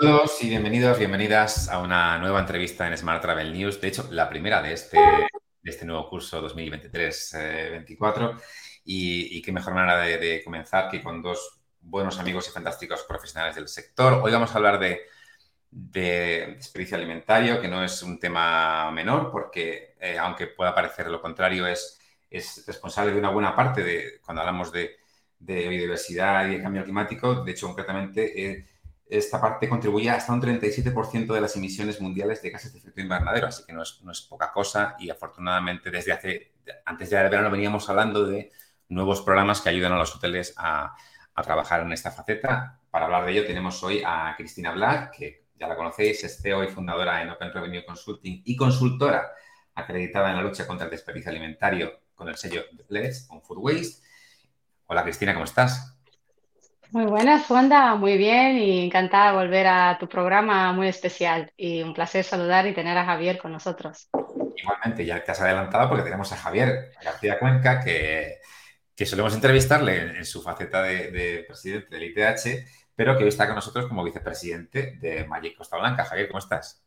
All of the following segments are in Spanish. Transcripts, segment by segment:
Saludos y bienvenidos, bienvenidas a una nueva entrevista en Smart Travel News. De hecho, la primera de este, este nuevo curso 2023-24. y, qué mejor manera de, comenzar que con dos buenos amigos y fantásticos profesionales del sector. Hoy vamos a hablar de, de desperdicio alimentario, que no es un tema menor, porque eh, aunque pueda parecer lo contrario, es, es responsable de una buena parte de cuando hablamos de, de biodiversidad y de cambio climático. De hecho, concretamente, eh, esta parte contribuye hasta un 37% de las emisiones mundiales de gases de efecto invernadero, así que no es, no es poca cosa y afortunadamente desde hace, antes del verano veníamos hablando de nuevos programas que ayudan a los hoteles a, a, trabajar en esta faceta. Para hablar de ello tenemos hoy a Cristina Black, que ya la conocéis, es CEO y fundadora en Open Revenue Consulting y consultora acreditada en la lucha contra el desperdicio alimentario con el sello Pledge on Food Waste. Hola Cristina, ¿cómo estás? Muy buenas, Wanda, muy bien y encantada de volver a tu programa muy especial y un placer saludar y tener a Javier con nosotros. Igualmente, ya te has adelantado porque tenemos a Javier García Cuenca que, que solemos entrevistarle en, su faceta de, presidente del ITH, pero que hoy está con nosotros como vicepresidente de Magic Costa Blanca. Javier, ¿cómo estás?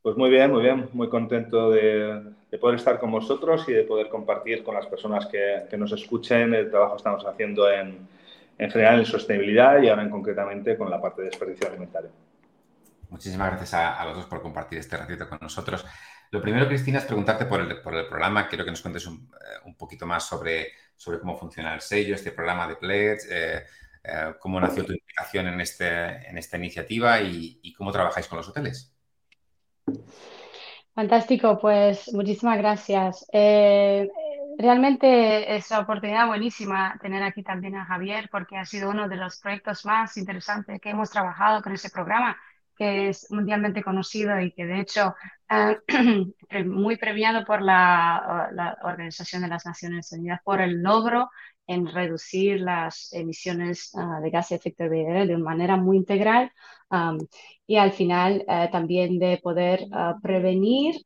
Pues muy bien, muy bien, muy contento de, poder estar con vosotros y de poder compartir con las personas que, que nos escuchen el trabajo que estamos haciendo en en general en sostenibilidad y ahora en concretamente con la parte de desperdicio alimentario. Muchísimas gracias a, los dos por compartir este ratito con nosotros. Lo primero, Cristina, es preguntarte por el, por el programa. Quiero que nos cuentes un, eh, poquito más sobre, sobre cómo funciona el sello, este programa de Pledge, eh, eh, cómo nació tu implicación en, este, en esta iniciativa y, y cómo trabajáis con los hoteles. Fantástico, pues muchísimas gracias. Eh, realmente es una oportunidad buenísima tener aquí también a Javier porque ha sido uno de los proyectos más interesantes que hemos trabajado con ese programa que es mundialmente conocido y que de hecho eh, muy premiado por la, la, Organización de las Naciones Unidas por el logro en reducir las emisiones uh, de gas de efecto invernadero de manera muy integral um, y al final uh, también de poder uh, prevenir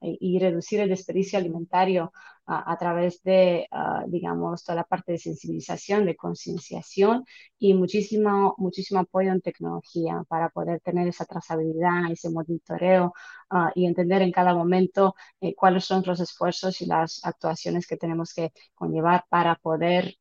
y reducir el desperdicio alimentario a través de, digamos, toda la parte de sensibilización, de concienciación y muchísimo, muchísimo apoyo en tecnología para poder tener esa trazabilidad, ese monitoreo y entender en cada momento eh, cuáles son los esfuerzos y las actuaciones que tenemos que conllevar para poder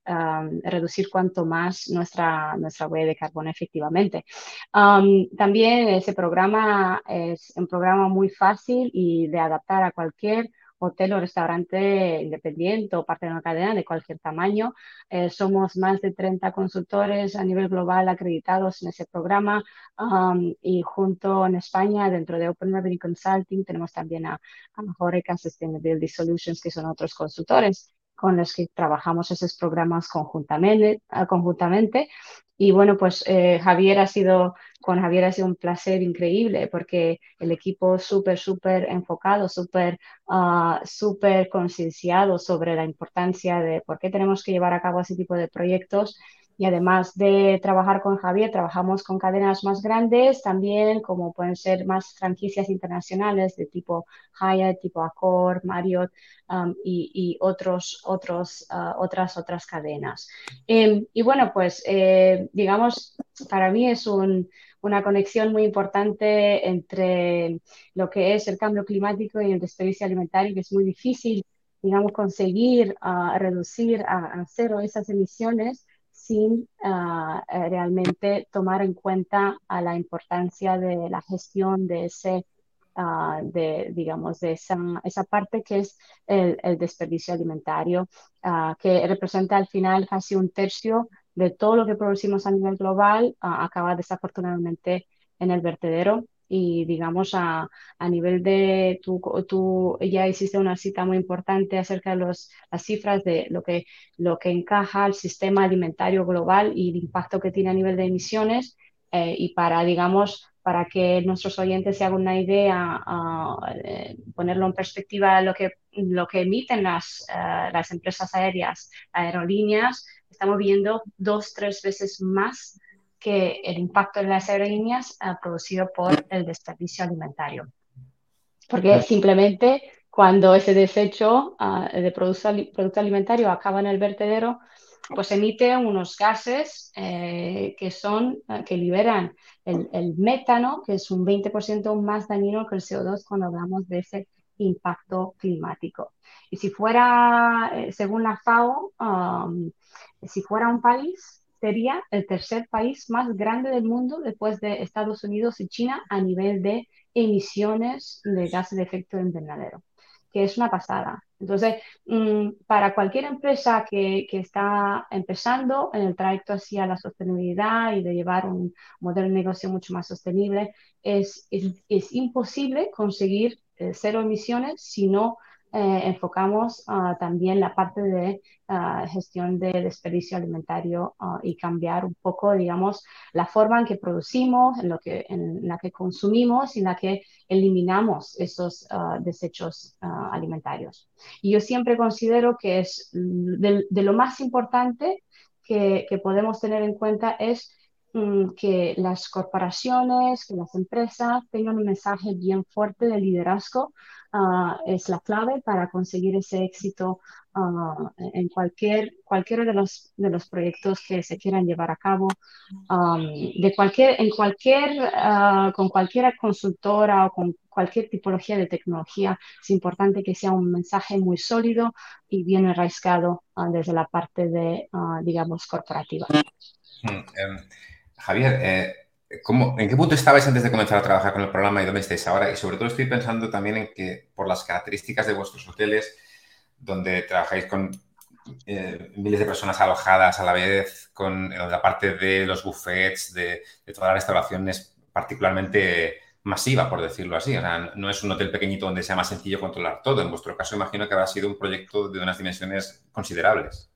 reducir cuanto más nuestra, nuestra huella de carbono efectivamente. también ese programa es un programa muy fácil y de adaptar a cualquier hotel o restaurante independiente o parte de una cadena de cualquier tamaño. Eh, somos más de 30 consultores a nivel global acreditados en ese programa y junto en España, dentro de Open Revenue Consulting, tenemos también a, a Horeca Sustainability Solutions, que son otros consultores con los que trabajamos esos programas conjuntamente. conjuntamente. Y bueno, pues eh, Javier ha sido, con Javier ha sido un placer increíble porque el equipo súper, súper enfocado, súper, uh, súper concienciado sobre la importancia de por qué tenemos que llevar a cabo ese tipo de proyectos y además de trabajar con Javier, trabajamos con cadenas más grandes también, como pueden ser más franquicias internacionales de tipo Hyatt, tipo Accor, Marriott um, y, otros, otros, uh, otras, otras cadenas. Em, y bueno, pues eh, digamos, para mí es una conexión muy importante entre lo que es el cambio climático y el desperdicio alimentario, que es muy difícil, digamos, conseguir uh, reducir a, cero esas emisiones sin eh, realmente tomar en cuenta a la importancia de la gestión de ese, ah, de, digamos, de esa, esa, parte que es el, desperdicio alimentario, ah, que representa al final casi un tercio de todo lo que producimos a nivel global, acaba desafortunadamente en el vertedero y digamos a, a nivel de, tú, tú, ya hiciste una cita muy importante acerca de los, las cifras de lo que, lo que encaja al sistema alimentario global y el impacto que tiene a nivel de emisiones eh, y para, digamos, para que nuestros oyentes se hagan una idea, uh, ponerlo en perspectiva lo que, lo que emiten las, uh, las empresas aéreas, aerolíneas, estamos viendo dos, tres veces más que el impacto en las aerolíneas ha producido por el desperdicio alimentario. Porque simplemente cuando ese desecho ah, de producto, alimentario acaba en el vertedero, pues emite unos gases eh, que son, eh, que liberan el, el, metano, que es un 20% más dañino que el CO2 cuando hablamos de ese impacto climático. Y si fuera, eh, según la FAO, um, si fuera un país, sería el tercer país más grande del mundo después de Estados Unidos y China a nivel de emisiones de gases de efecto invernadero, que es una pasada. Entonces, mm, para cualquier empresa que, está empezando en el trayecto hacia la sostenibilidad y de llevar un modelo de negocio mucho más sostenible, es, es, es imposible conseguir eh, cero emisiones si no eh, enfocamos uh, también la parte de uh, gestión de desperdicio alimentario uh, y cambiar un poco, digamos, la forma en que producimos, en, lo que, en la que consumimos y en la que eliminamos esos desechos alimentarios. Y yo siempre considero que es de, de lo más importante que, que, podemos tener en cuenta es mm, que las corporaciones, que las empresas tengan un mensaje bien fuerte de liderazgo uh, es la clave para conseguir ese éxito uh, en cualquier, cualquiera de los, de los proyectos que se quieran llevar a cabo, um, de cualquier, en cualquier, uh, con cualquier consultora o con cualquier tipología de tecnología, es importante que sea un mensaje muy sólido y bien arraigado desde la parte de, digamos, corporativa. Hmm, em, Javier, eh, ¿En qué punto estabais antes de comenzar a trabajar con el programa y dónde estáis ahora? Y sobre todo estoy pensando también en que por las características de vuestros hoteles, donde trabajáis con eh, miles de personas alojadas a la vez, con la parte de los buffets, de, toda la restauración es particularmente masiva, por decirlo así. O sea, no es un hotel pequeñito donde sea más sencillo controlar todo. En vuestro caso, imagino que habrá sido un proyecto de unas dimensiones considerables.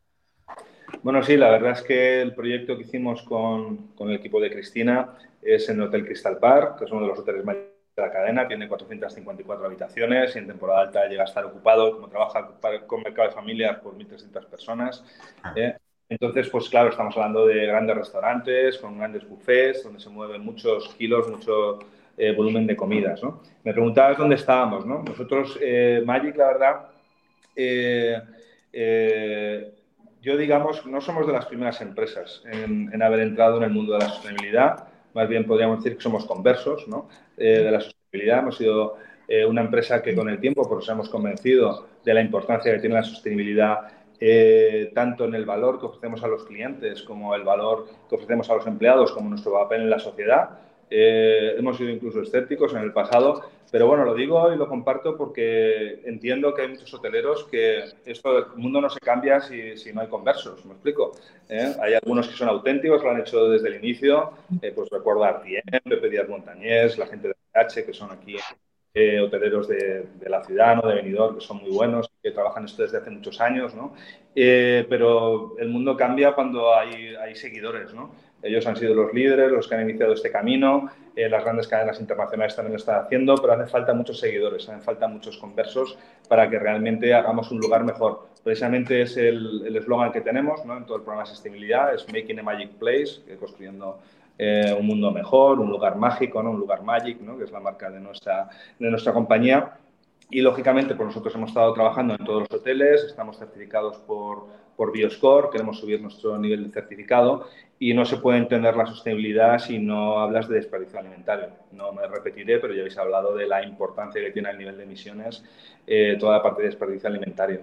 Bueno, sí, la verdad es que el proyecto que hicimos con, con el equipo de Cristina es en el Hotel Crystal Park, que es uno de los hoteles más de la cadena, tiene 454 habitaciones y en temporada alta llega a estar ocupado, como trabaja con mercado de familias, por 1.300 personas. Ah. ¿eh? Entonces, pues claro, estamos hablando de grandes restaurantes, con grandes buffets, donde se mueven muchos kilos, mucho eh, volumen de comidas. ¿no? Me preguntabas dónde estábamos. ¿no? Nosotros, eh, Magic, la verdad, yo, digamos, no somos de las primeras empresas en, haber entrado en el mundo de la sostenibilidad. Más bien podríamos decir que somos conversos ¿no? Eh, de la sostenibilidad. Hemos sido eh, una empresa que con el tiempo pues, hemos convencido de la importancia que tiene la sostenibilidad eh, tanto en el valor que ofrecemos a los clientes como el valor que ofrecemos a los empleados como nuestro papel en la sociedad. hemos sido incluso escépticos en el pasado, pero bueno, lo digo y lo comparto porque entiendo que hay muchos hoteleros que esto, el mundo no se cambia si, si no hay conversos, ¿me explico? ¿Eh? Hay algunos que son auténticos, lo han hecho desde el inicio, eh, pues recuerdo a Artien, Pepe Díaz Montañés, la gente de H que son aquí eh, hoteleros de, de, la ciudad, ¿no? de Benidorm, que son muy buenos, que trabajan esto desde hace muchos años, ¿no? pero el mundo cambia cuando hay, hay seguidores, ¿no? Ellos han sido los líderes, los que han iniciado este camino, eh, las grandes cadenas internacionales también lo están haciendo, pero hace falta muchos seguidores, hacen falta muchos conversos para que realmente hagamos un lugar mejor. Precisamente es el eslogan que tenemos ¿no? en todo el programa de sostenibilidad, es Making a Magic Place, construyendo eh, un mundo mejor, un lugar mágico, ¿no? un lugar magic, ¿no? que es la marca de nuestra, de nuestra compañía. Y lógicamente, pues nosotros hemos estado trabajando en todos los hoteles, estamos certificados por, por Bioscore, queremos subir nuestro nivel de certificado y no se puede entender la sostenibilidad si no hablas de desperdicio alimentario. No me repetiré, pero ya habéis hablado de la importancia que tiene el nivel de emisiones eh, toda la parte de desperdicio alimentario.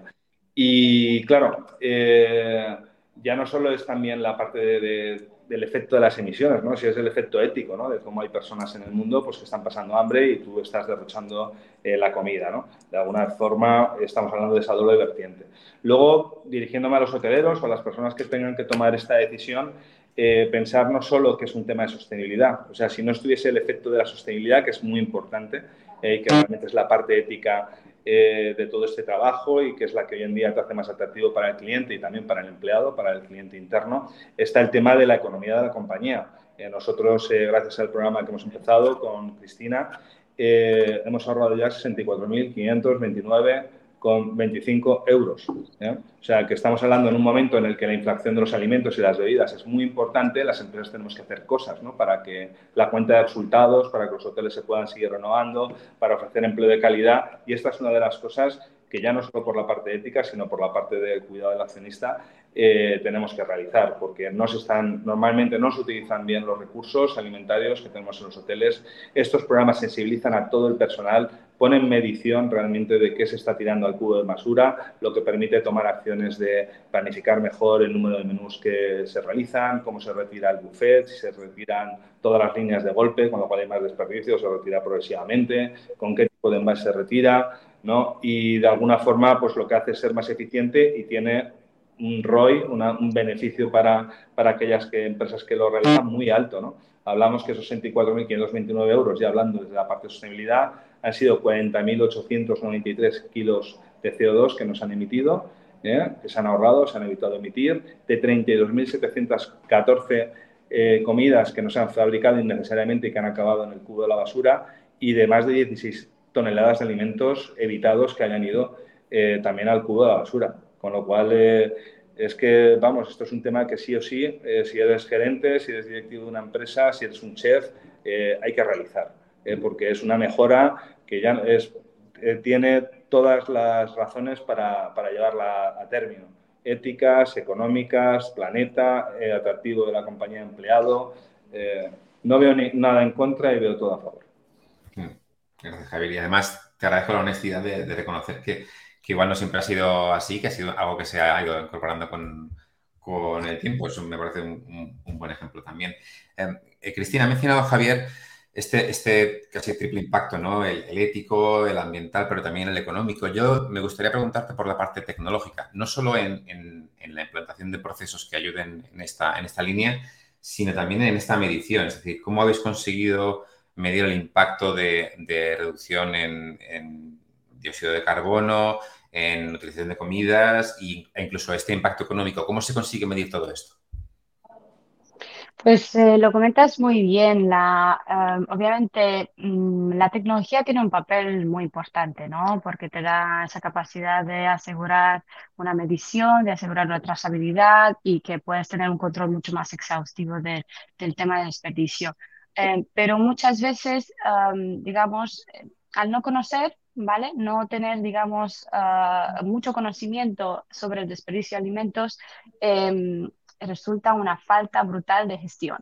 Y claro, eh, ya no solo es también la parte de del efecto de las emisiones, ¿no? Si es el efecto ético, ¿no? De cómo hay personas en el mundo pues, que están pasando hambre y tú estás derrochando eh, la comida, ¿no? De alguna forma estamos hablando de esa doble vertiente. Luego, dirigiéndome a los hoteleros o a las personas que tengan que tomar esta decisión, eh, pensar no solo que es un tema de sostenibilidad, o sea, si no estuviese el efecto de la sostenibilidad, que es muy importante, eh, que realmente es la parte ética eh, de todo este trabajo y que es la que hoy en día te hace más atractivo para el cliente y también para el empleado, para el cliente interno, está el tema de la economía de la compañía. Eh, nosotros, eh, gracias al programa que hemos empezado con Cristina, hemos ahorrado ya 64.529 con 25 euros. ¿eh? O sea, que estamos hablando en un momento en el que la inflación de los alimentos y las bebidas es muy importante, las empresas tenemos que hacer cosas ¿no? para que la cuenta de resultados, para que los hoteles se puedan seguir renovando, para ofrecer empleo de calidad. Y esta es una de las cosas que ya no solo por la parte ética, sino por la parte del cuidado del accionista, eh, tenemos que realizar, porque no se están, normalmente no se utilizan bien los recursos alimentarios que tenemos en los hoteles. Estos programas sensibilizan a todo el personal, ponen medición realmente de qué se está tirando al cubo de basura, lo que permite tomar acciones de planificar mejor el número de menús que se realizan, cómo se retira el buffet, si se retiran todas las líneas de golpe, con lo cual hay más desperdicio, se retira progresivamente, con qué tipo de envase se retira, ¿no? Y de alguna forma, pues lo que hace es ser más eficiente y tiene un ROI, un beneficio para, para aquellas que, empresas que lo realizan muy alto. ¿no? Hablamos que esos 64.529 euros, ya hablando desde la parte de sostenibilidad, han sido 40.893 kilos de CO2 que nos han emitido, ¿eh? que se han ahorrado, se han evitado emitir, de 32.714 eh, comidas que no se han fabricado innecesariamente y que han acabado en el cubo de la basura y de más de 16 toneladas de alimentos evitados que hayan ido eh, también al cubo de la basura. Con lo cual, eh, es que, vamos, esto es un tema que sí o sí, eh, si eres gerente, si eres directivo de una empresa, si eres un chef, eh, hay que realizar, porque es una mejora que ya es, tiene todas las razones para, para, llevarla a término. Éticas, económicas, planeta, atractivo de la compañía de empleado. no veo nada en contra y veo todo a favor. Gracias, Javier. Y además te agradezco la honestidad de reconocer que que igual no siempre ha sido así, que ha sido algo que se ha ido incorporando con, con el tiempo. Eso me parece un, buen ejemplo también. Em, eh, Cristina, ha mencionado Javier este, este casi triple impacto, ¿no? El, ético, el ambiental, pero también el económico. Yo me gustaría preguntarte por la parte tecnológica, no solo en, en, la implantación de procesos que ayuden en esta, en esta línea, sino también en esta medición. Es decir, ¿cómo habéis conseguido medir el impacto de, de reducción en dióxido de carbono, en utilización de comidas e incluso este impacto económico. ¿Cómo se consigue medir todo esto? Pues eh, lo comentas muy bien. La, eh, obviamente, mm, la tecnología tiene un papel muy importante, ¿no? Porque te da esa capacidad de asegurar una medición, de asegurar la trazabilidad y que puedes tener un control mucho más exhaustivo del tema de desperdicio. Eh, pero muchas veces, digamos, al no conocer ¿vale? No tener, digamos, ah, mucho conocimiento sobre el desperdicio de alimentos em, resulta una falta brutal de gestión.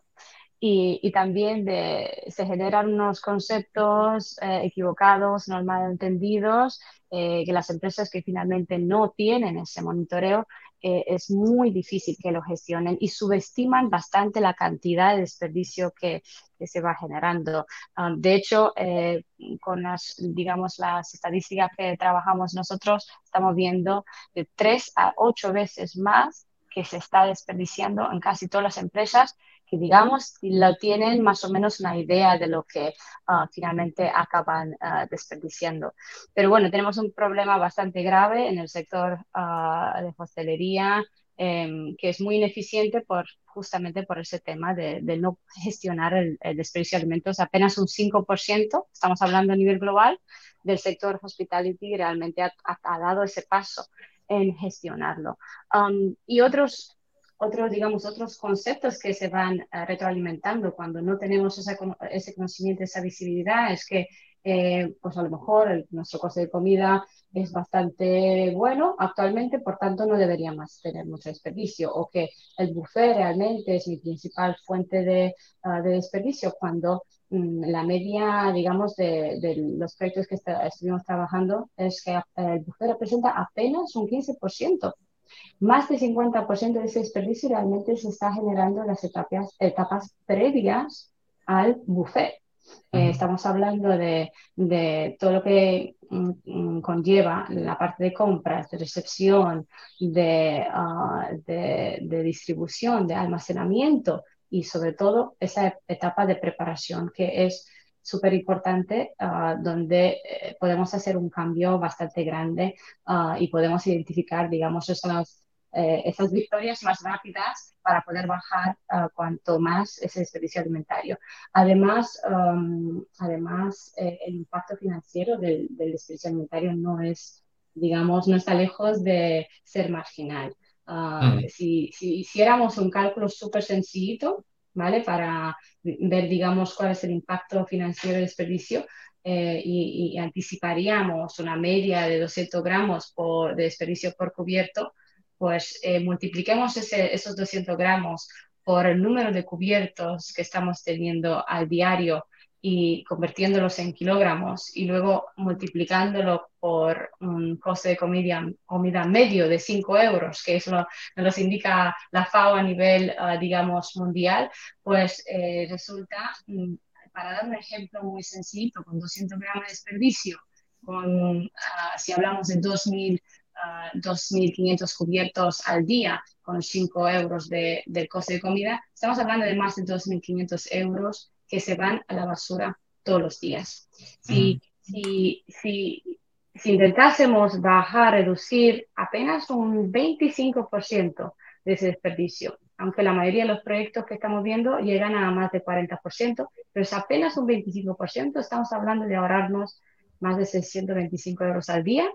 Y, también de, se generan unos conceptos eh, equivocados, no mal entendidos, eh, que las empresas que finalmente no tienen ese monitoreo eh, es muy difícil que lo gestionen y subestiman bastante la cantidad de desperdicio que, que se va generando. Um, de hecho, eh, con las, digamos, las estadísticas que trabajamos nosotros, estamos viendo de tres a ocho veces más que se está desperdiciando en casi todas las empresas que digamos lo tienen más o menos una idea de lo que uh, finalmente acaban uh, desperdiciando. Pero bueno, tenemos un problema bastante grave en el sector uh, de hostelería, em, que es muy ineficiente por, justamente por ese tema de, de no gestionar el, desperdicio de alimentos. Apenas un 5%, estamos hablando a nivel global, del sector hospitality realmente ha, ha, dado ese paso en gestionarlo. Um, y otros otros, digamos, otros conceptos que se van eh, retroalimentando cuando no tenemos ese conocimiento, esa visibilidad, es que, eh, pues a lo mejor nuestro coste de comida es bastante bueno actualmente, por tanto no deberíamos tener mucho desperdicio, o que el buffet realmente es mi principal fuente de, ah, de desperdicio, cuando mm, la media, digamos, de, de los proyectos que estuvimos trabajando es que el buffet representa apenas un 15% más del 50% de ese desperdicio realmente se está generando en las etapas, etapas previas al buffet. Eh, estamos hablando de, de, todo lo que mm, mm, conlleva la parte de compras, de recepción, de, ah, de, de, distribución, de almacenamiento y sobre todo esa etapa de preparación que es súper importante ah, donde eh, podemos hacer un cambio bastante grande ah, y podemos identificar, digamos, esas, eh, esas victorias más rápidas para poder bajar ah, cuanto más ese desperdicio alimentario. Además, además eh, el impacto financiero del, del, desperdicio alimentario no es, digamos, no está lejos de ser marginal. Mm. Si, si hiciéramos un cálculo súper sencillito, ¿vale? Para ver, digamos, cuál es el impacto financiero del desperdicio eh, y, anticiparíamos una media de 200 gramos por, de desperdicio por cubierto, pues eh, multipliquemos esos 200 gramos por el número de cubiertos que estamos teniendo al diario y convirtiéndolos en kilogramos y luego multiplicándolo por un coste de comida, comida medio de 5 euros, que eso nos indica la FAO a nivel, ah, digamos, mundial, pues eh, resulta, mm, para dar un ejemplo muy sencillo, con 200 gramos de desperdicio, con, ah, si hablamos de 2.000 2.500 cubiertos al día con 5 euros de, del coste de comida, estamos hablando de más de 2.500 euros que se van a la basura todos los días. Si, si, si, si intentásemos bajar, reducir apenas un 25% de ese desperdicio, aunque la mayoría de los proyectos que estamos viendo llegan a más de 40%, pero es apenas un 25%, estamos hablando de ahorrarnos más de 625 euros al día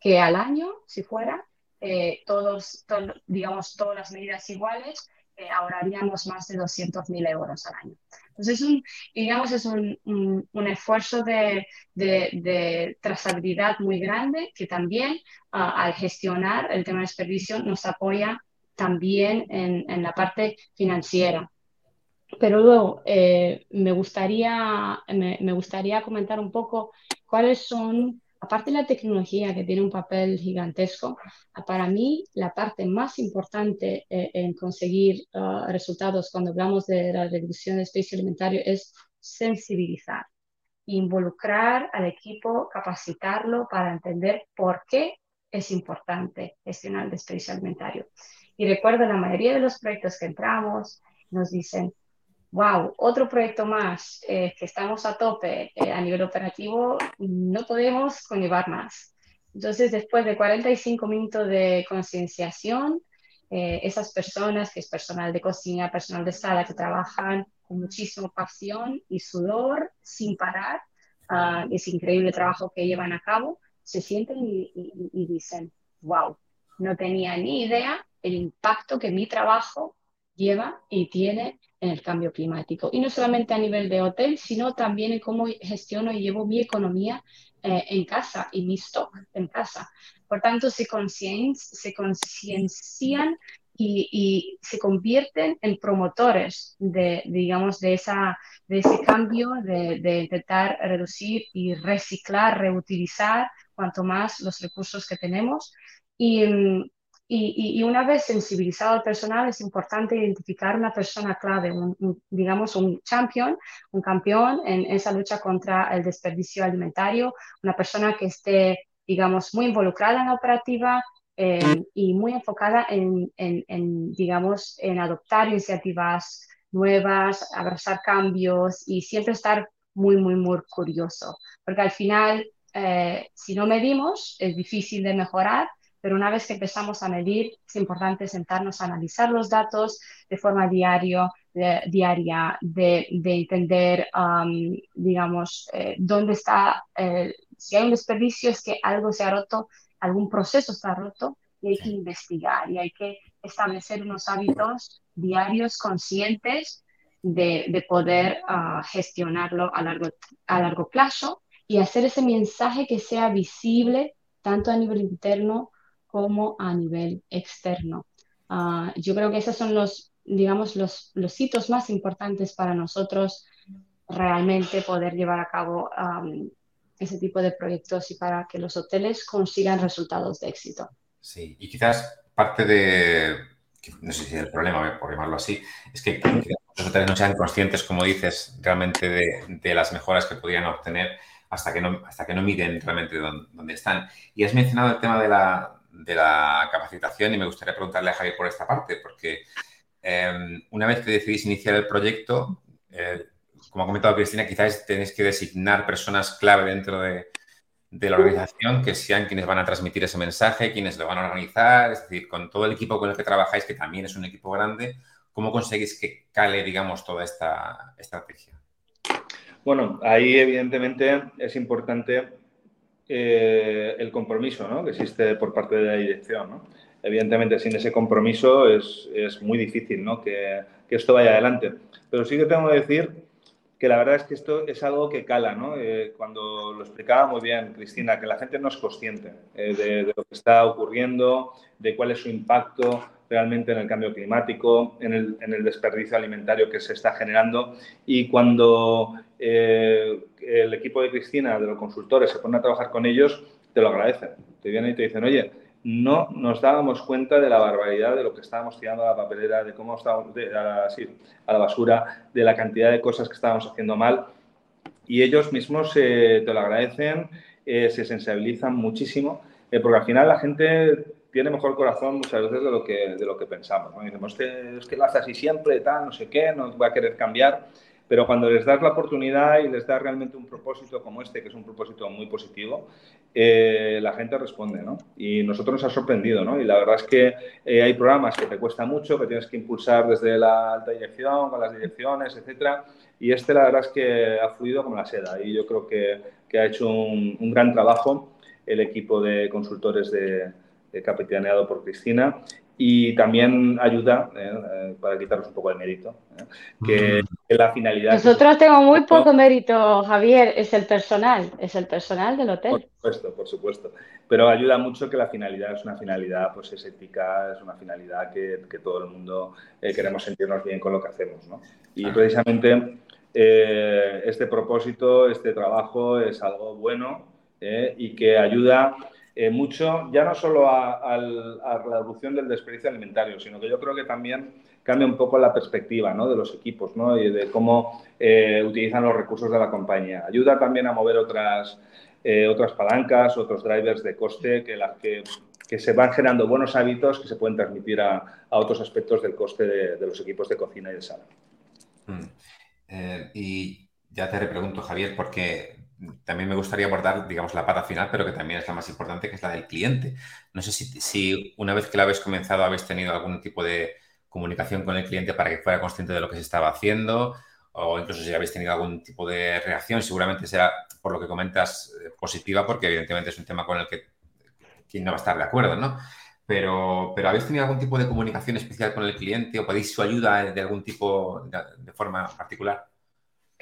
que al año, si fuera, eh, todos, digamos, todas las medidas iguales, ahorraríamos más de 200.000 euros al año. Entonces, un, digamos, es un, un, esfuerzo de, de, trazabilidad muy grande que también ah, al gestionar el tema de desperdicio nos apoya también en, en la parte financiera. Pero luego eh, me, gustaría, me, me, gustaría comentar un poco cuáles son aparte de la tecnología que tiene un papel gigantesco, para mí la parte más importante eh, en conseguir ah, resultados cuando hablamos de la reducción de desperdicio alimentario es sensibilizar, involucrar al equipo, capacitarlo para entender por qué es importante gestionar el desperdicio alimentario. Y recuerdo la mayoría de los proyectos que entramos nos dicen, wow, otro proyecto más, eh, que estamos a tope eh, a nivel operativo, no podemos conllevar más. Entonces, después de 45 minutos de concienciación, eh, esas personas, que es personal de cocina, personal de sala, que trabajan con muchísima pasión y sudor, sin parar, uh, ese increíble trabajo que llevan a cabo, se sienten y, y dicen, wow, no tenía ni idea el impacto que mi trabajo lleva y tiene en el cambio climático. Y no solamente a nivel de hotel, sino también en cómo gestiono y llevo mi economía eh, en casa y mi stock en casa. Por tanto, se, se conciencian y, y, se convierten en promotores de, digamos, de, esa, de ese cambio, de, de intentar reducir y reciclar, reutilizar cuanto más los recursos que tenemos. Y, y, una vez sensibilizado al personal, es importante identificar una persona clave, un, digamos un champion, un campeón en esa lucha contra el desperdicio alimentario, una persona que esté, digamos, muy involucrada en la operativa eh, y muy enfocada en, en, digamos, en adoptar iniciativas nuevas, abrazar cambios y siempre estar muy, muy, muy curioso. Porque al final, eh, si no medimos, es difícil de mejorar pero una vez que empezamos a medir, es importante sentarnos a analizar los datos de forma diario, diaria, de, entender, digamos, eh, dónde está, eh, si hay un desperdicio, es que algo se ha roto, algún proceso está roto y hay que investigar y hay que establecer unos hábitos diarios conscientes de, poder ah, gestionarlo a largo, a largo plazo y hacer ese mensaje que sea visible tanto a nivel interno como a nivel externo. Ah, yo creo que esos son los, digamos, los, los hitos más importantes para nosotros realmente poder llevar a cabo ese tipo de proyectos y para que los hoteles consigan resultados de éxito. Sí, y quizás parte de, no sé si es el problema, por llamarlo así, es que los hoteles no sean conscientes, como dices, realmente de, las mejoras que podrían obtener hasta que no, hasta que no miden realmente dónde, están. Y has mencionado el tema de la, de la capacitación y me gustaría preguntarle a Javier por esta parte, porque em, una vez que decidís iniciar el proyecto, eh, como ha comentado Cristina, quizás tenéis que designar personas clave dentro de, la organización que sean quienes van a transmitir ese mensaje, quienes lo van a organizar, es decir, con todo el equipo con el que trabajáis, que también es un equipo grande, ¿cómo conseguís que cale, digamos, toda esta estrategia? Bueno, ahí evidentemente es importante eh, el compromiso ¿no? que existe por parte de la dirección. ¿no? Evidentemente, sin ese compromiso es, es muy difícil ¿no? que, que, esto vaya adelante. Pero sí que tengo que decir que la verdad es que esto es algo que cala, ¿no? Eh, cuando lo explicaba muy bien Cristina, que la gente no es consciente eh, de, lo que está ocurriendo, de cuál es su impacto realmente en el cambio climático, en el, desperdicio alimentario que se está generando. Y cuando eh, el equipo de Cristina, de los consultores, se pone a trabajar con ellos, te lo agradecen. Te vienen y te dicen, oye, no nos dábamos cuenta de la barbaridad de lo que estábamos tirando a la papelera, de cómo estábamos, a, la, a la basura, de la cantidad de cosas que estábamos haciendo mal. Y ellos mismos te lo agradecen, eh, se sensibilizan muchísimo, eh, porque al final la gente tiene mejor corazón muchas veces de lo que, de lo que pensamos. ¿no? decimos, es que lo hace así siempre, tal, no sé qué, no va a querer cambiar. Pero cuando les das la oportunidad y les das realmente un propósito como este, que es un propósito muy positivo, eh, la gente responde, ¿no? Y nosotros nos ha sorprendido, ¿no? Y la verdad es que eh, hay programas que te cuesta mucho, que tienes que impulsar desde la alta dirección, con las direcciones, etcétera. Y este, la verdad es que ha fluido como la seda. Y yo creo que, que ha hecho un, un gran trabajo el equipo de consultores de, capitaneado por Cristina y también ayuda, eh, eh, para quitaros un poco el mérito, eh, que, la finalidad... Nosotros tenemos muy poco mérito, Javier, es el personal, es el personal del hotel. Por supuesto, por supuesto. Pero ayuda mucho que la finalidad es una finalidad, pues es ética, es una finalidad que, que todo el mundo queremos sentirnos bien con lo que hacemos, ¿no? Y precisamente este propósito, este trabajo es algo bueno y que ayuda eh, mucho, ya no solo a, la reducción del desperdicio alimentario, sino que yo creo que también cambia un poco la perspectiva de los equipos ¿no? y de cómo eh, utilizan los recursos de la compañía. Ayuda también a mover otras, eh, otras palancas, otros drivers de coste que, las que, que, se van generando buenos hábitos que se pueden transmitir a, a otros aspectos del coste de, de, los equipos de cocina y de sala. Mm. y ya te repregunto, Javier, porque también me gustaría abordar, digamos, la pata final, pero que también es la más importante, que es la del cliente. No sé si, una vez que lo habéis comenzado habéis tenido algún tipo de comunicación con el cliente para que fuera consciente de lo que se estaba haciendo o incluso si habéis tenido algún tipo de reacción, seguramente será, por lo que comentas, eh, positiva, porque evidentemente es un tema con el que quien no va a estar de acuerdo, ¿no? Pero, pero ¿habéis tenido algún tipo de comunicación especial con el cliente o pedís su ayuda de algún tipo, de forma particular?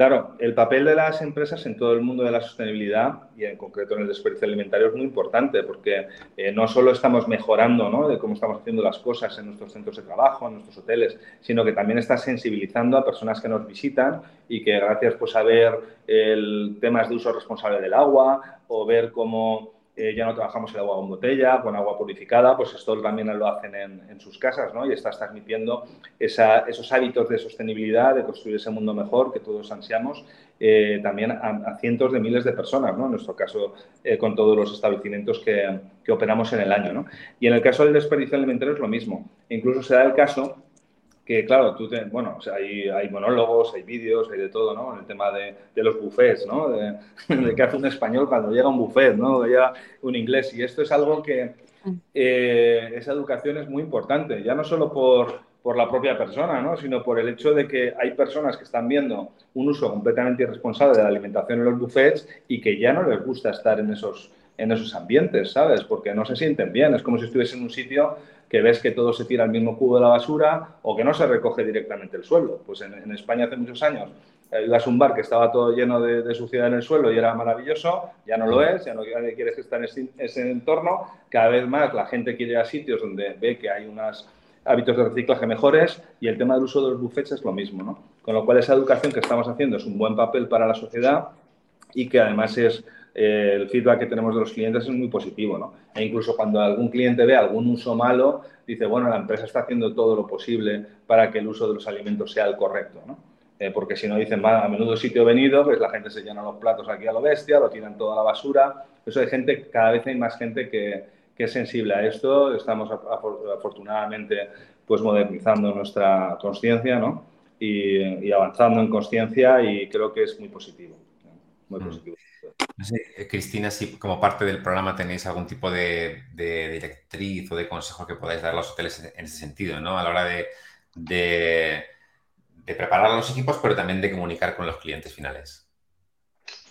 Claro, el papel de las empresas en todo el mundo de la sostenibilidad y en concreto en el desperdicio alimentario es muy importante porque eh, no solo estamos mejorando ¿no? de cómo estamos haciendo las cosas en nuestros centros de trabajo, en nuestros hoteles, sino que también está sensibilizando a personas que nos visitan y que gracias pues, a ver el, temas de uso responsable del agua o ver cómo eh, ya no trabajamos el agua con botella, con agua purificada, pues esto también lo hacen en, sus casas, ¿no? Y estás transmitiendo esos hábitos de sostenibilidad, de construir ese mundo mejor que todos ansiamos, eh, también a, cientos de miles de personas, ¿no? En nuestro caso, eh, con todos los establecimientos que, que, operamos en el año, ¿no? Y en el caso del desperdicio alimentario es lo mismo. incluso se da el caso que claro, tú te, bueno, hay, hay, monólogos, hay vídeos, hay de todo, ¿no? En el tema de, de los buffets, ¿no? De, de, qué hace un español cuando llega un buffet, ¿no? Llega un inglés. Y esto es algo que eh, esa educación es muy importante, ya no solo por, por la propia persona, ¿no? Sino por el hecho de que hay personas que están viendo un uso completamente irresponsable de la alimentación en los buffets y que ya no les gusta estar en esos, en esos ambientes, ¿sabes? Porque no se sienten bien. Es como si estuviesen en un sitio que ves que todo se tira al mismo cubo de la basura o que no se recoge directamente el suelo. Pues en, España hace muchos años ibas a un bar que estaba todo lleno de, suciedad en el suelo y era maravilloso, ya no lo es, ya no quieres estar en ese, ese entorno. Cada vez más la gente quiere ir a sitios donde ve que hay unos hábitos de reciclaje mejores y el tema del uso de los buffets es lo mismo. ¿no? Con lo cual esa educación que estamos haciendo es un buen papel para la sociedad y que además es eh, el feedback que tenemos de los clientes es muy positivo, ¿no? E incluso cuando algún cliente ve algún uso malo, dice, bueno, la empresa está haciendo todo lo posible para que el uso de los alimentos sea el correcto, ¿no? Eh, porque si no dicen, a menudo sitio venido, pues la gente se llena los platos aquí a lo bestia, lo tiran toda la basura. Eso hay gente, cada vez hay más gente que, es sensible a esto. Estamos afortunadamente pues modernizando nuestra conciencia, ¿no? Y, avanzando en conciencia y creo que es muy positivo. Muy mm. No sé, eh, Cristina, si como parte del programa tenéis algún tipo de, directriz o de consejo que podáis dar a los hoteles en, ese sentido, ¿no? A la hora de, preparar a los equipos, pero también de comunicar con los clientes finales.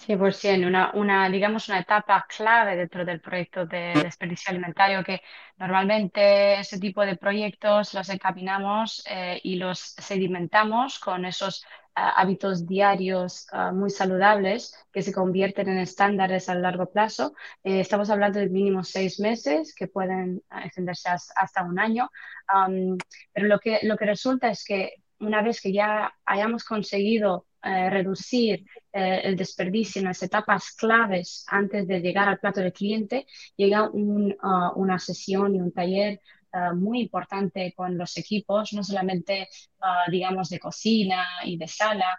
100%, una, una, digamos, una etapa clave dentro del proyecto de desperdicio alimentario, que normalmente ese tipo de proyectos los encaminamos eh, y los sedimentamos con esos uh, hábitos diarios uh, muy saludables que se convierten en estándares a largo plazo. Eh, estamos hablando de mínimo seis meses que pueden extenderse hasta un año, pero lo que, lo que resulta es que una vez que ya hayamos conseguido eh, reducir eh, el desperdicio en las etapas claves antes de llegar al plato del cliente, llega un, uh, una sesión y un taller uh, muy importante con los equipos, no solamente, uh, digamos, de cocina y de sala,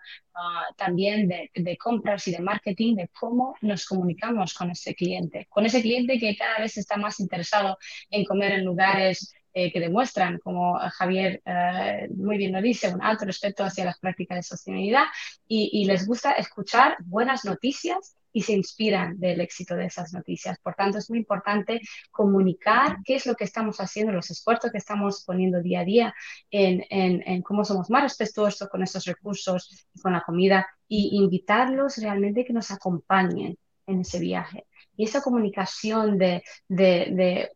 también de, de, compras y de marketing, de cómo nos comunicamos con ese cliente, con ese cliente que cada vez está más interesado en comer en lugares eh, que demuestran, como Javier eh, muy bien lo dice, un alto respeto hacia las prácticas de sostenibilidad y, les gusta escuchar buenas noticias y se inspiran del éxito de esas noticias. Por tanto, es muy importante comunicar qué es lo que estamos haciendo, los esfuerzos que estamos poniendo día a día en, en, en cómo somos más respetuosos con estos recursos y con la comida y invitarlos realmente que nos acompañen en ese viaje. Y esa comunicación de, de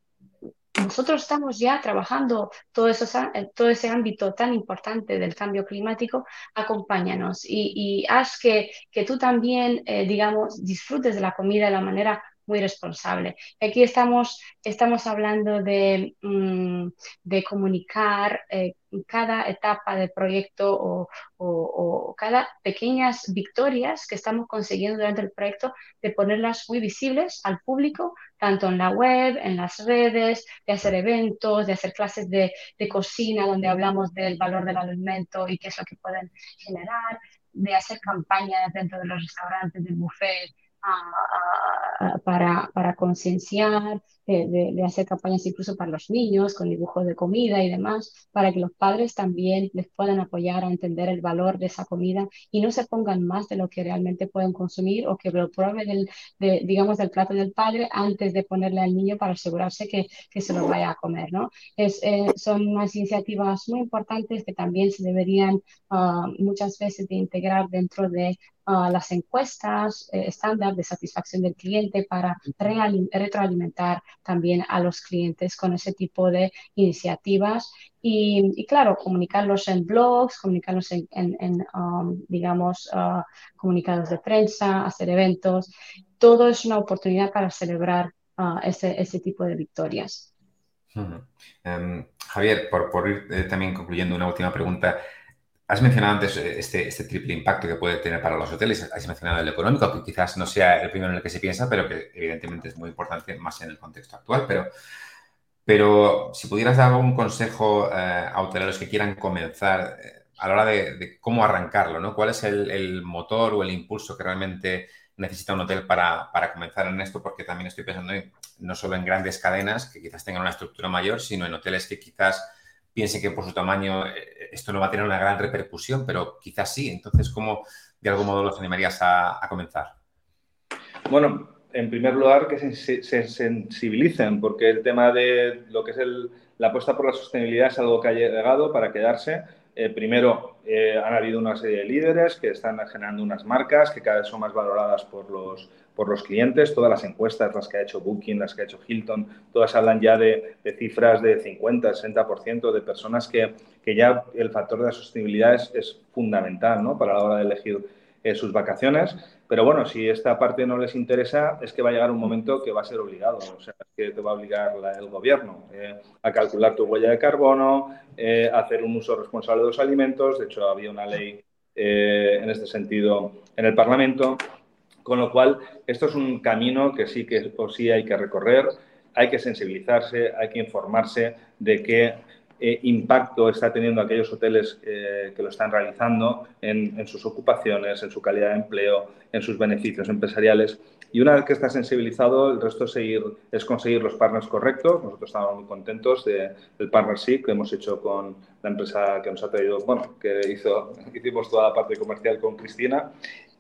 nosotros estamos ya trabajando todo, eso, todo ese ámbito tan importante del cambio climático, acompáñanos. Y, y haz que, que tú también, eh, digamos, disfrutes de la comida de la manera muy responsable. Aquí estamos, estamos hablando de, mm, de comunicar eh, cada etapa del proyecto o, o, o, cada pequeñas victorias que estamos consiguiendo durante el proyecto, de ponerlas muy visibles al público, tanto en la web, en las redes, de hacer eventos, de hacer clases de, de cocina donde hablamos del valor del alimento y qué es lo que pueden generar, de hacer campañas dentro de los restaurantes, del buffet, para, para concienciar, de, hacer campañas incluso para los niños, con dibujos de comida y demás, para que los padres también les puedan apoyar a entender el valor de esa comida y no se pongan más de lo que realmente pueden consumir o que lo prueben, del, de, digamos, del plato del padre antes de ponerle al niño para asegurarse que, que se lo vaya a comer, ¿no? Es, eh, son unas iniciativas muy importantes que también se deberían uh, muchas veces de integrar dentro de uh, las encuestas eh, estándar de satisfacción del cliente para retroalimentar también a los clientes con ese tipo de iniciativas y, y claro, comunicarlos en blogs, comunicarlos en, en, en um, digamos, uh, comunicados de prensa, hacer eventos. Todo es una oportunidad para celebrar uh, ese, ese tipo de victorias. Uh -huh. um, Javier, por, por ir eh, también concluyendo una última pregunta, Has mencionado antes eh, este, este, triple impacto que puede tener para los hoteles. Has mencionado el económico, que quizás no sea el primero en el que se piensa, pero que evidentemente es muy importante más en el contexto actual. Pero, pero si pudieras dar algún consejo eh, a hoteleros que quieran comenzar eh, a la hora de, cómo arrancarlo, ¿no? ¿Cuál es el, el, motor o el impulso que realmente necesita un hotel para, para, comenzar en esto? Porque también estoy pensando en, no solo en grandes cadenas que quizás tengan una estructura mayor, sino en hoteles que quizás piensen que por su tamaño eh, esto no va a tener una gran repercusión, pero quizás sí. Entonces, ¿cómo de algún modo los animarías a, comenzar? Bueno, en primer lugar, que se, se, sensibilicen, porque el tema de lo que es el, la apuesta por la sostenibilidad es algo que ha llegado para quedarse. Eh, primero, eh, han habido una serie de líderes que están generando unas marcas que cada vez son más valoradas por los, por los clientes. Todas las encuestas, las que ha hecho Booking, las que ha hecho Hilton, todas hablan ya de, de cifras de 50, 60% de personas que, que, ya el factor de la sostenibilidad es, es fundamental ¿no? para la hora de elegir eh, sus vacaciones. Pero bueno, si esta parte no les interesa, es que va a llegar un momento que va a ser obligado, o sea, que te va a obligar la, el gobierno eh, a calcular tu huella de carbono, eh, a hacer un uso responsable de los alimentos. De hecho, había una ley eh, en este sentido en el Parlamento. Con lo cual, esto es un camino que sí que o sí hay que recorrer, hay que sensibilizarse, hay que informarse de qué eh, impacto está teniendo aquellos hoteles eh, que lo están realizando en, sus ocupaciones, en su calidad de empleo, en sus beneficios empresariales. Y una vez que está sensibilizado, el resto es, seguir, es conseguir los partners correctos. Nosotros estamos muy contentos de, del partnership que hemos hecho con la empresa que nos ha traído, bueno, que hizo, hicimos toda la parte comercial con Cristina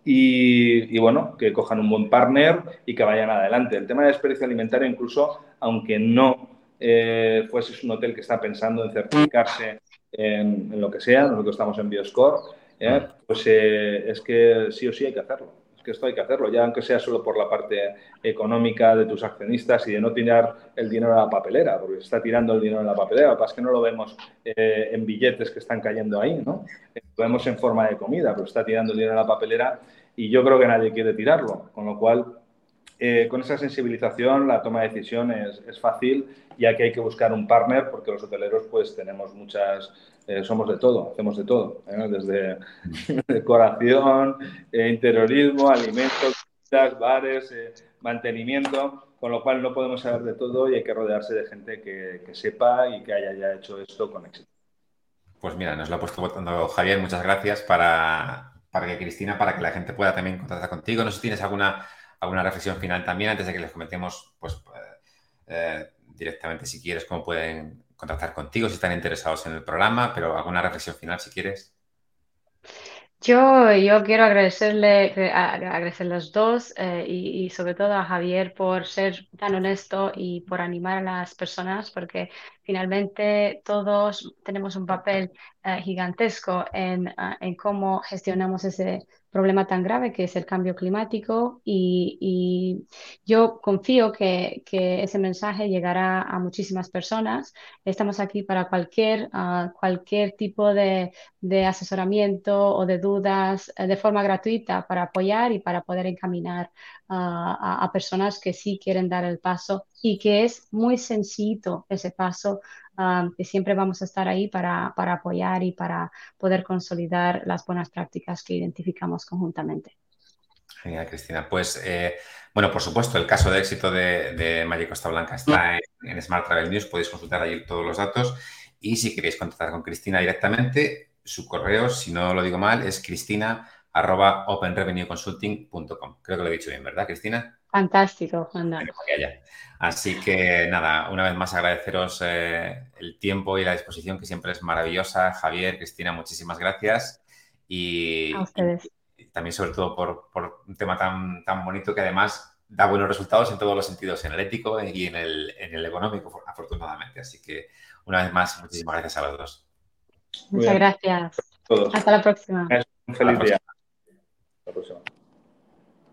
y, y, bueno, que cojan un buen partner y que vayan adelante. El tema de desperdicio alimentario, incluso, aunque no eh, fuese un hotel que está pensando en certificarse en, en lo que sea, nosotros estamos en Bioscore, ¿eh? pues eh, es que sí o sí hay que hacerlo. que esto hay que hacerlo, ya aunque sea solo por la parte económica de tus accionistas y de no tirar el dinero a la papelera, porque se está tirando el dinero en la papelera, lo que pasa es que no lo vemos eh, en billetes que están cayendo ahí, ¿no? Lo vemos en forma de comida, pero está tirando el dinero en la papelera y yo creo que nadie quiere tirarlo, con lo cual eh, con esa sensibilización la toma de decisión es, fácil y aquí hay que buscar un partner porque los hoteleros pues tenemos muchas, eh, somos de todo, hacemos de todo, ¿eh? desde decoración, interiorismo, alimentos, bares, mantenimiento, con lo cual no podemos saber de todo y hay que rodearse de gente que, que sepa y que haya ya hecho esto con éxito. Pues mira, nos lo ha puesto votando Javier, muchas gracias para, para que Cristina, para que la gente pueda también contactar contigo. No sé si tienes alguna alguna reflexión final también antes de que les comentemos, pues eh, directamente si quieres cómo pueden contactar contigo, si están interesados en el programa, pero alguna reflexión final si quieres. Yo, yo quiero agradecerle, agradecer los dos eh, y, sobre todo a Javier por ser tan honesto y por animar a las personas, porque finalmente todos tenemos un papel eh, gigantesco en, en, cómo gestionamos ese problema tan grave que es el cambio climático y, yo confío que, ese mensaje llegará a muchísimas personas. Estamos aquí para cualquier, ah, cualquier tipo de, asesoramiento o de dudas eh, de forma gratuita para apoyar y para poder encaminar ah, a, personas que sí quieren dar el paso y que es muy sencillo ese paso que siempre vamos a estar ahí para, apoyar y para poder consolidar las buenas prácticas que identificamos conjuntamente. Genial, Cristina. Pues, eh, bueno, por supuesto, el caso de éxito de, de Costa Blanca está en, Smart Travel News. Podéis consultar allí todos los datos. Y si queréis contactar con Cristina directamente, su correo, si no lo digo mal, es cristina openrevenueconsulting.com. Creo que lo he dicho bien, ¿verdad, Cristina? Fantástico, Juan. Así que nada, una vez más agradeceros eh, el tiempo y la disposición que siempre es maravillosa. Javier, Cristina, muchísimas gracias. Y, A ustedes. también sobre todo por, un tema tan, tan bonito que además da buenos resultados en todos los sentidos, en el ético y en el, en el económico, afortunadamente. Así que una vez más, muchísimas gracias a los dos. Muchas gracias. Hasta la próxima. Un feliz día. Hasta la próxima.